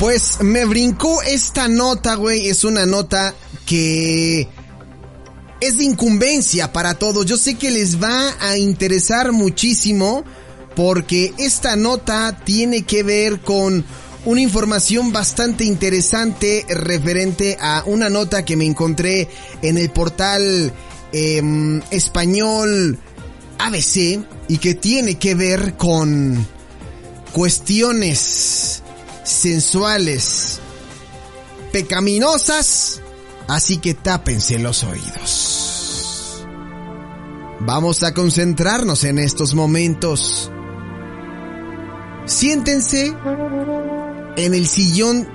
Pues me brincó esta nota, güey. Es una nota que es de incumbencia para todos. Yo sé que les va a interesar muchísimo porque esta nota tiene que ver con una información bastante interesante referente a una nota que me encontré en el portal em, español ABC y que tiene que ver con cuestiones sensuales, pecaminosas, así que tápense los oídos. Vamos a concentrarnos en estos momentos. Siéntense en el sillón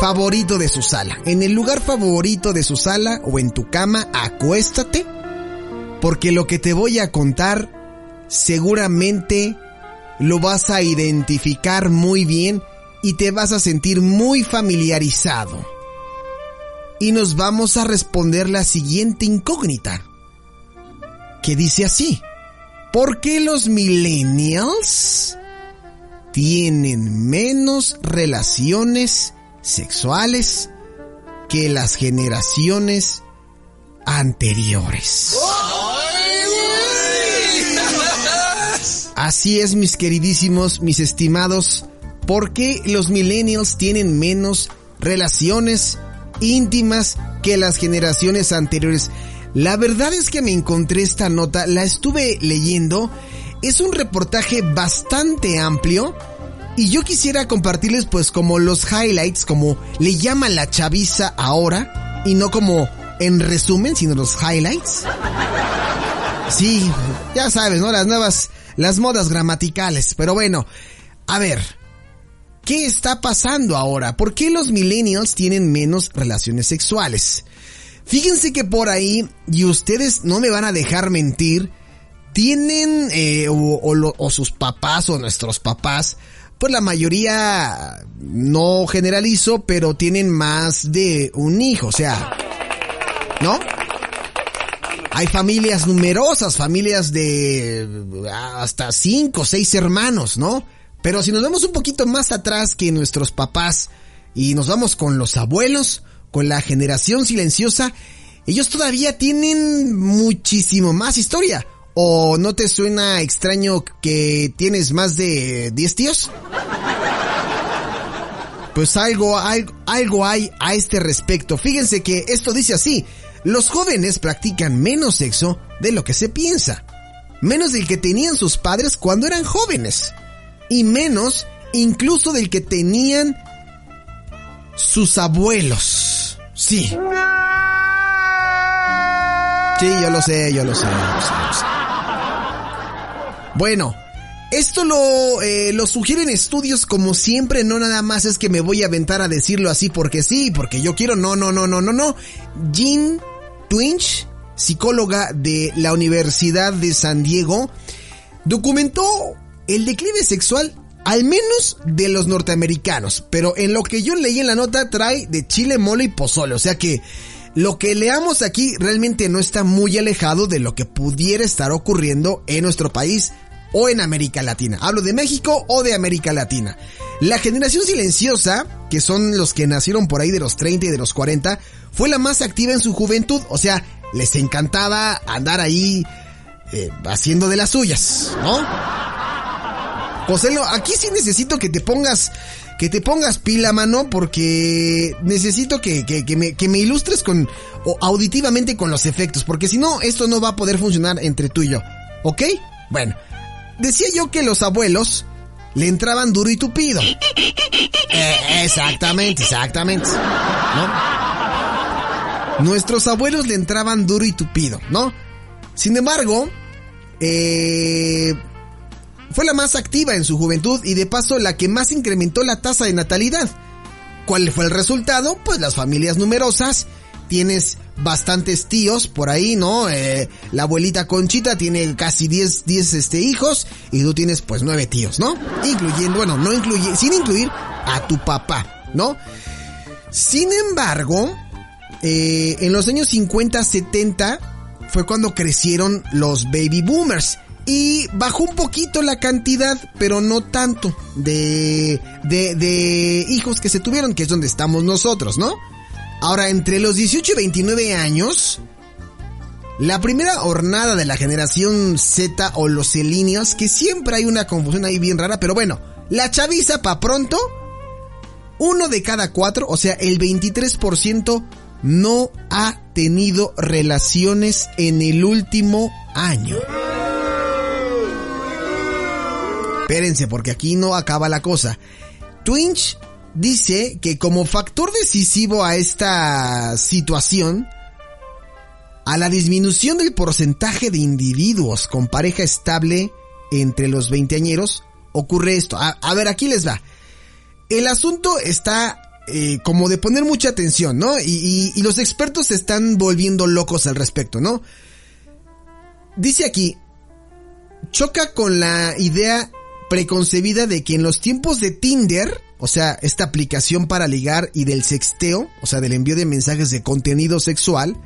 favorito de su sala, en el lugar favorito de su sala o en tu cama, acuéstate, porque lo que te voy a contar seguramente lo vas a identificar muy bien y te vas a sentir muy familiarizado. Y nos vamos a responder la siguiente incógnita, que dice así, ¿por qué los millennials tienen menos relaciones sexuales que las generaciones anteriores? Así es, mis queridísimos, mis estimados. ¿Por qué los millennials tienen menos relaciones íntimas que las generaciones anteriores? La verdad es que me encontré esta nota, la estuve leyendo. Es un reportaje bastante amplio. Y yo quisiera compartirles pues como los highlights, como le llaman la chaviza ahora, y no como en resumen, sino los highlights. Sí, ya sabes, ¿no? Las nuevas las modas gramaticales. Pero bueno, a ver, ¿qué está pasando ahora? ¿Por qué los millennials tienen menos relaciones sexuales? Fíjense que por ahí, y ustedes no me van a dejar mentir, tienen, eh, o, o sus papás o nuestros papás, pues la mayoría, no generalizo, pero tienen más de un hijo, o sea, ¿no? Hay familias numerosas, familias de hasta cinco, o seis hermanos, ¿no? Pero si nos vemos un poquito más atrás que nuestros papás y nos vamos con los abuelos, con la generación silenciosa, ellos todavía tienen muchísimo más historia. ¿O no te suena extraño que tienes más de 10 tíos? Pues algo, algo, algo hay a este respecto. Fíjense que esto dice así los jóvenes practican menos sexo de lo que se piensa, menos del que tenían sus padres cuando eran jóvenes, y menos incluso del que tenían sus abuelos. Sí. Sí, yo lo sé, yo lo sé. Bueno, esto lo, eh, lo sugieren estudios como siempre, no nada más es que me voy a aventar a decirlo así porque sí, porque yo quiero, no, no, no, no, no, no. Jean Twinch, psicóloga de la Universidad de San Diego, documentó el declive sexual al menos de los norteamericanos, pero en lo que yo leí en la nota trae de chile, mole y pozole, o sea que lo que leamos aquí realmente no está muy alejado de lo que pudiera estar ocurriendo en nuestro país o en América Latina. Hablo de México o de América Latina. La generación silenciosa, que son los que nacieron por ahí de los 30 y de los 40, fue la más activa en su juventud, o sea, les encantaba andar ahí eh, haciendo de las suyas, ¿no? José, aquí sí necesito que te pongas, que te pongas pila, mano, porque necesito que, que, me, que me ilustres con, o auditivamente con los efectos, porque si no, esto no va a poder funcionar entre tú y yo. ¿Ok? Bueno, decía yo que los abuelos le entraban duro y tupido. Eh, exactamente, exactamente. ¿No? Nuestros abuelos le entraban duro y tupido, ¿no? Sin embargo, eh, fue la más activa en su juventud y de paso la que más incrementó la tasa de natalidad. ¿Cuál fue el resultado? Pues las familias numerosas. Tienes bastantes tíos por ahí, ¿no? Eh, la abuelita Conchita tiene casi 10, 10 este, hijos y tú tienes pues 9 tíos, ¿no? Incluyendo, bueno, no incluye, sin incluir a tu papá, ¿no? Sin embargo, eh, en los años 50, 70 fue cuando crecieron los baby boomers. Y bajó un poquito la cantidad, pero no tanto, de, de, de hijos que se tuvieron, que es donde estamos nosotros, ¿no? Ahora, entre los 18 y 29 años, la primera hornada de la generación Z o los celíneos, que siempre hay una confusión ahí bien rara, pero bueno, la chaviza pa' pronto, uno de cada cuatro, o sea, el 23% no ha tenido relaciones en el último año. Espérense, porque aquí no acaba la cosa. Twinch dice que como factor decisivo a esta situación, a la disminución del porcentaje de individuos con pareja estable entre los veinteañeros, ocurre esto. A, ver, aquí les va. El asunto está eh, como de poner mucha atención, ¿no? Y, y, los expertos se están volviendo locos al respecto, ¿no? Dice aquí, choca con la idea preconcebida de que en los tiempos de Tinder, o sea, esta aplicación para ligar y del sexteo, o sea, del envío de mensajes de contenido sexual,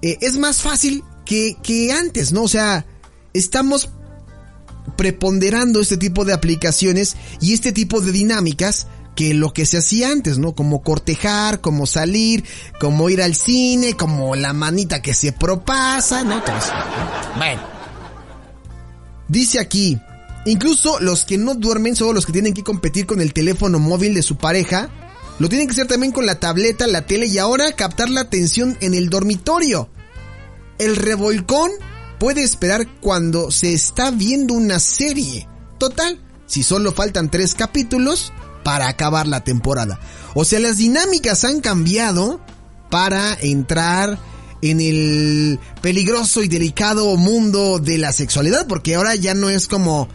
eh, es más fácil que, que antes, ¿no? O sea, estamos preponderando este tipo de aplicaciones y este tipo de dinámicas que lo que se hacía antes, ¿no? Como cortejar, como salir, como ir al cine, como la manita que se propasa, ¿no? bueno. Dice aquí, incluso los que no duermen, son los que tienen que competir con el teléfono móvil de su pareja, lo tienen que hacer también con la tableta, la tele y ahora captar la atención en el dormitorio. El revolcón puede esperar cuando se está viendo una serie. Total, si solo faltan tres capítulos, para acabar la temporada. O sea, las dinámicas han cambiado para entrar en el peligroso y delicado mundo de la sexualidad, porque ahora ya no es como,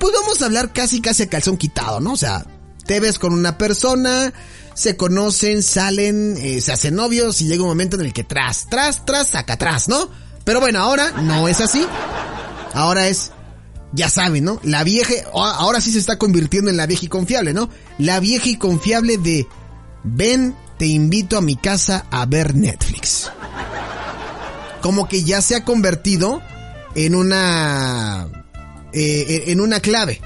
pues vamos a hablar casi casi a calzón quitado, ¿no? O sea, te ves con una persona, se conocen, salen, eh, se hacen novios y llega un momento en el que tras, tras, tras, saca atrás, ¿no? Pero bueno, ahora no es así. Ahora es, ya saben, ¿no? La vieja, ahora sí se está convirtiendo en la vieja y confiable, ¿no? La vieja y confiable de, ven, te invito a mi casa a ver Netflix. Como que ya se ha convertido en una, eh, en una clave.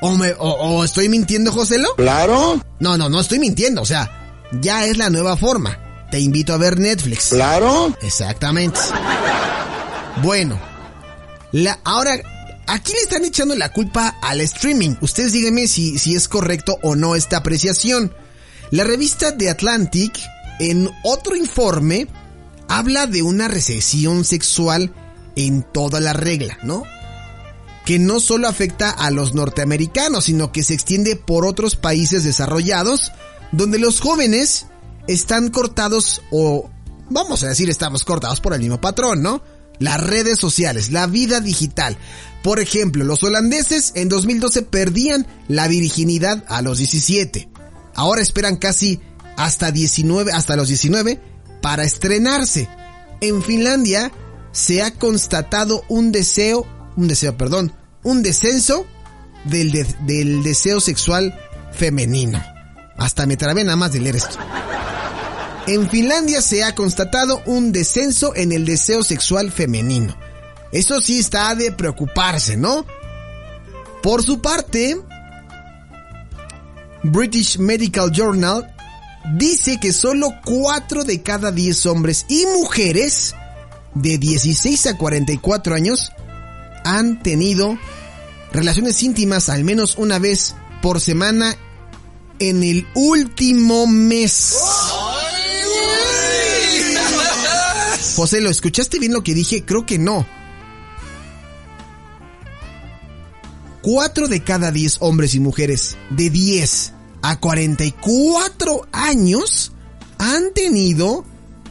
O, me, o, estoy mintiendo, Joselo? Claro. No, no, no estoy mintiendo, o sea, ya es la nueva forma. Te invito a ver Netflix. Claro. Exactamente. Bueno, la, ahora Aquí le están echando la culpa al streaming. Ustedes díganme si, si es correcto o no esta apreciación. La revista The Atlantic, en otro informe, habla de una recesión sexual en toda la regla, ¿no? Que no solo afecta a los norteamericanos, sino que se extiende por otros países desarrollados, donde los jóvenes están cortados o, vamos a decir, estamos cortados por el mismo patrón, ¿no? Las redes sociales, la vida digital. Por ejemplo, los holandeses en 2012 perdían la virginidad a los 17. Ahora esperan casi hasta 19, hasta los 19 para estrenarse. En Finlandia se ha constatado un deseo, un deseo, perdón, un descenso del, del deseo sexual femenino. Hasta me trabé nada más de leer esto. En Finlandia se ha constatado un descenso en el deseo sexual femenino. Eso sí está de preocuparse, ¿no? Por su parte, British Medical Journal dice que solo 4 de cada 10 hombres y mujeres de 16 a 44 años han tenido relaciones íntimas al menos una vez por semana en el último mes. José, ¿lo escuchaste bien lo que dije? Creo que no. 4 de cada 10 hombres y mujeres de 10 a 44 años han tenido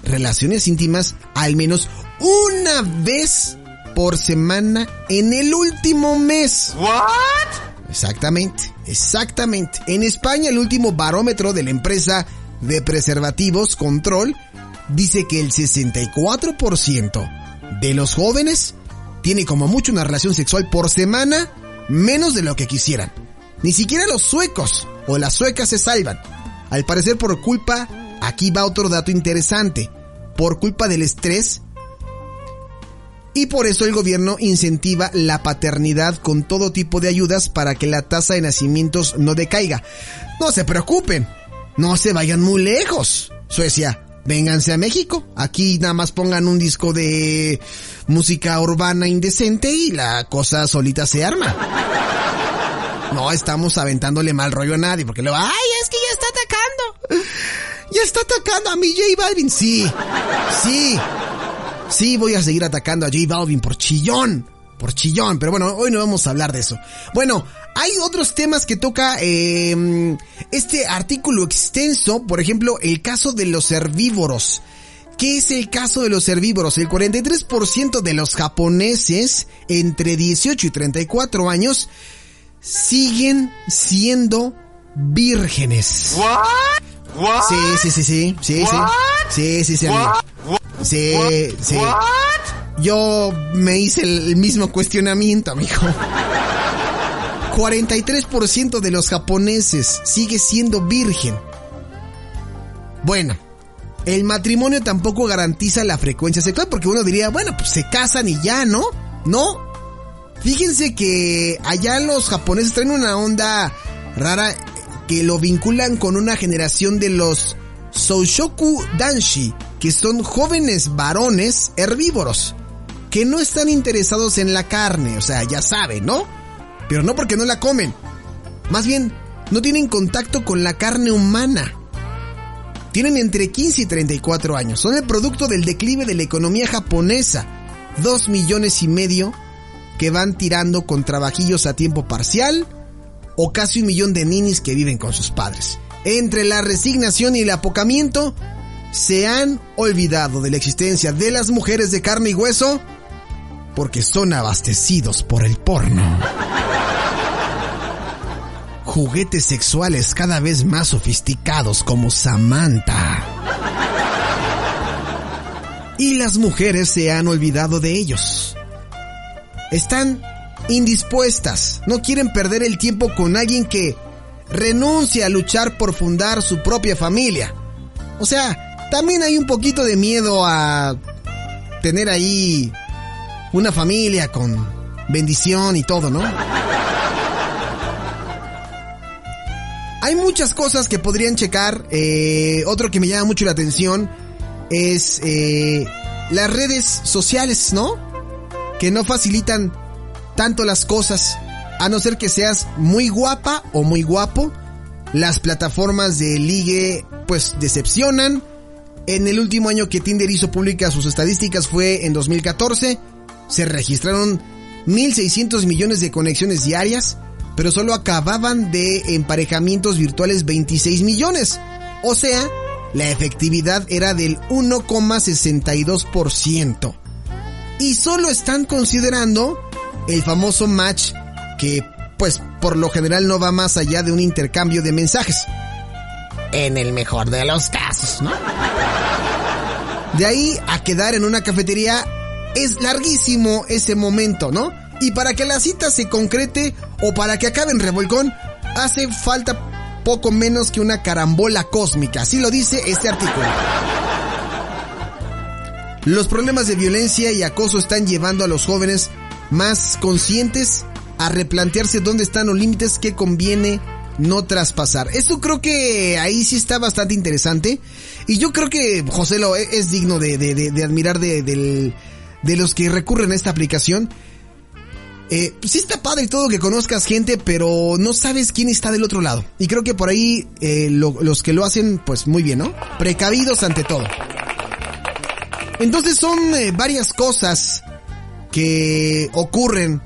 relaciones íntimas al menos una vez por semana en el último mes. ¿What? Exactamente, exactamente. En España el último barómetro de la empresa de preservativos Control dice que el 64% de los jóvenes tiene como mucho una relación sexual por semana menos de lo que quisieran. Ni siquiera los suecos o las suecas se salvan. Al parecer por culpa, aquí va otro dato interesante, por culpa del estrés y por eso el gobierno incentiva la paternidad con todo tipo de ayudas para que la tasa de nacimientos no decaiga. No se preocupen, no se vayan muy lejos. Suecia, vénganse a México. Aquí nada más pongan un disco de música urbana indecente y la cosa solita se arma. No estamos aventándole mal rollo a nadie porque luego, ay, es que ya está atacando. Ya está atacando a mi J Balvin. Sí, sí, sí voy a seguir atacando a J Balvin por chillón. Por chillón, pero bueno, hoy no vamos a hablar de eso. Bueno, hay otros temas que toca eh, este artículo extenso, por ejemplo, el caso de los herbívoros. ¿Qué es el caso de los herbívoros? El 43% de los japoneses entre 18 y 34 años siguen siendo vírgenes. What? What? Sí, sí, sí, sí, sí, sí. What? Sí, sí, sí, amigo. What? Sí? Yo me hice el mismo cuestionamiento, amigo. 43% de los japoneses sigue siendo virgen. Bueno, el matrimonio tampoco garantiza la frecuencia sexual porque uno diría, bueno, pues se casan y ya, ¿no? No. Fíjense que allá los japoneses traen una onda rara que lo vinculan con una generación de los Soushoku Danshi, que son jóvenes varones herbívoros, que no están interesados en la carne, o sea, ya saben, ¿no? Pero no porque no la comen. Más bien, no tienen contacto con la carne humana. Tienen entre 15 y 34 años. Son el producto del declive de la economía japonesa. Dos millones y medio que van tirando con trabajillos a tiempo parcial o casi un millón de ninis que viven con sus padres. Entre la resignación y el apocamiento, se han olvidado de la existencia de las mujeres de carne y hueso porque son abastecidos por el porno. Juguetes sexuales cada vez más sofisticados como Samantha. Y las mujeres se han olvidado de ellos. Están indispuestas, no quieren perder el tiempo con alguien que renuncia a luchar por fundar su propia familia. O sea, también hay un poquito de miedo a tener ahí una familia con bendición y todo, ¿no? Hay muchas cosas que podrían checar. Eh, otro que me llama mucho la atención es eh, las redes sociales, ¿no? Que no facilitan tanto las cosas, a no ser que seas muy guapa o muy guapo. Las plataformas de ligue pues decepcionan. En el último año que Tinder hizo públicas sus estadísticas fue en 2014. Se registraron 1.600 millones de conexiones diarias, pero solo acababan de emparejamientos virtuales 26 millones. O sea, la efectividad era del 1,62%. Y solo están considerando el famoso match que pues por lo general no va más allá de un intercambio de mensajes. En el mejor de los casos, ¿no? De ahí a quedar en una cafetería es larguísimo ese momento, ¿no? Y para que la cita se concrete o para que acabe en revolcón, hace falta poco menos que una carambola cósmica, así lo dice este artículo. Los problemas de violencia y acoso están llevando a los jóvenes más conscientes a replantearse dónde están los límites que conviene no traspasar. Esto creo que ahí sí está bastante interesante. Y yo creo que José lo es digno de, de, de, de admirar de, los que recurren a esta aplicación. eh, pues sí está padre todo que conozcas gente, pero no sabes quién está del otro lado. Y creo que por ahí eh, los que lo hacen, pues muy bien, ¿no? Precavidos ante todo. Entonces son eh, varias cosas que ocurren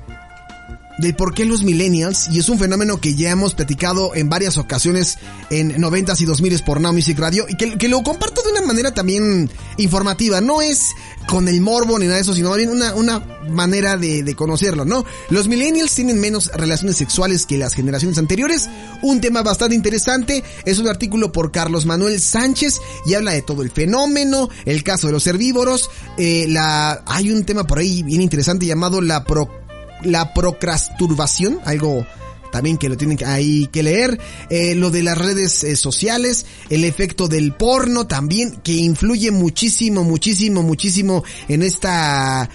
de por qué los millennials, y es un fenómeno que ya hemos platicado en varias ocasiones en 90s y 2000s por Now Music Radio, y que, lo comparto de una manera también informativa, no es con el morbo ni nada de eso, sino más bien una, una manera de, de conocerlo, ¿no? Los millennials tienen menos relaciones sexuales que las generaciones anteriores, un tema bastante interesante, es un artículo por Carlos Manuel Sánchez y habla de todo el fenómeno, el caso de los herbívoros, eh, la, hay un tema por ahí bien interesante llamado la pro la procrasturbación, algo también que lo tienen ahí que leer, eh, lo de las redes eh, sociales, el efecto del porno también, que influye muchísimo, muchísimo, muchísimo en esta,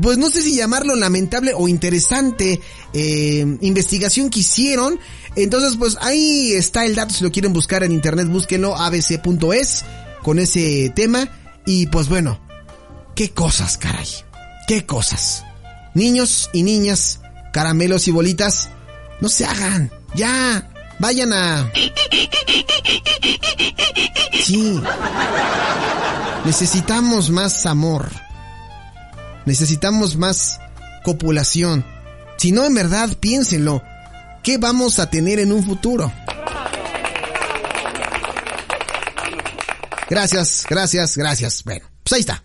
pues no sé si llamarlo lamentable o interesante eh, investigación que hicieron. Entonces, pues ahí está el dato, si lo quieren buscar en internet, búsquenlo, abc.es, con ese tema. Y pues bueno, qué cosas, caray, qué cosas. Niños y niñas, caramelos y bolitas, no se hagan. Ya, vayan a... Sí. Necesitamos más amor. Necesitamos más copulación. Si no, en verdad, piénsenlo. ¿Qué vamos a tener en un futuro? Gracias, gracias, gracias. Bueno, pues ahí está.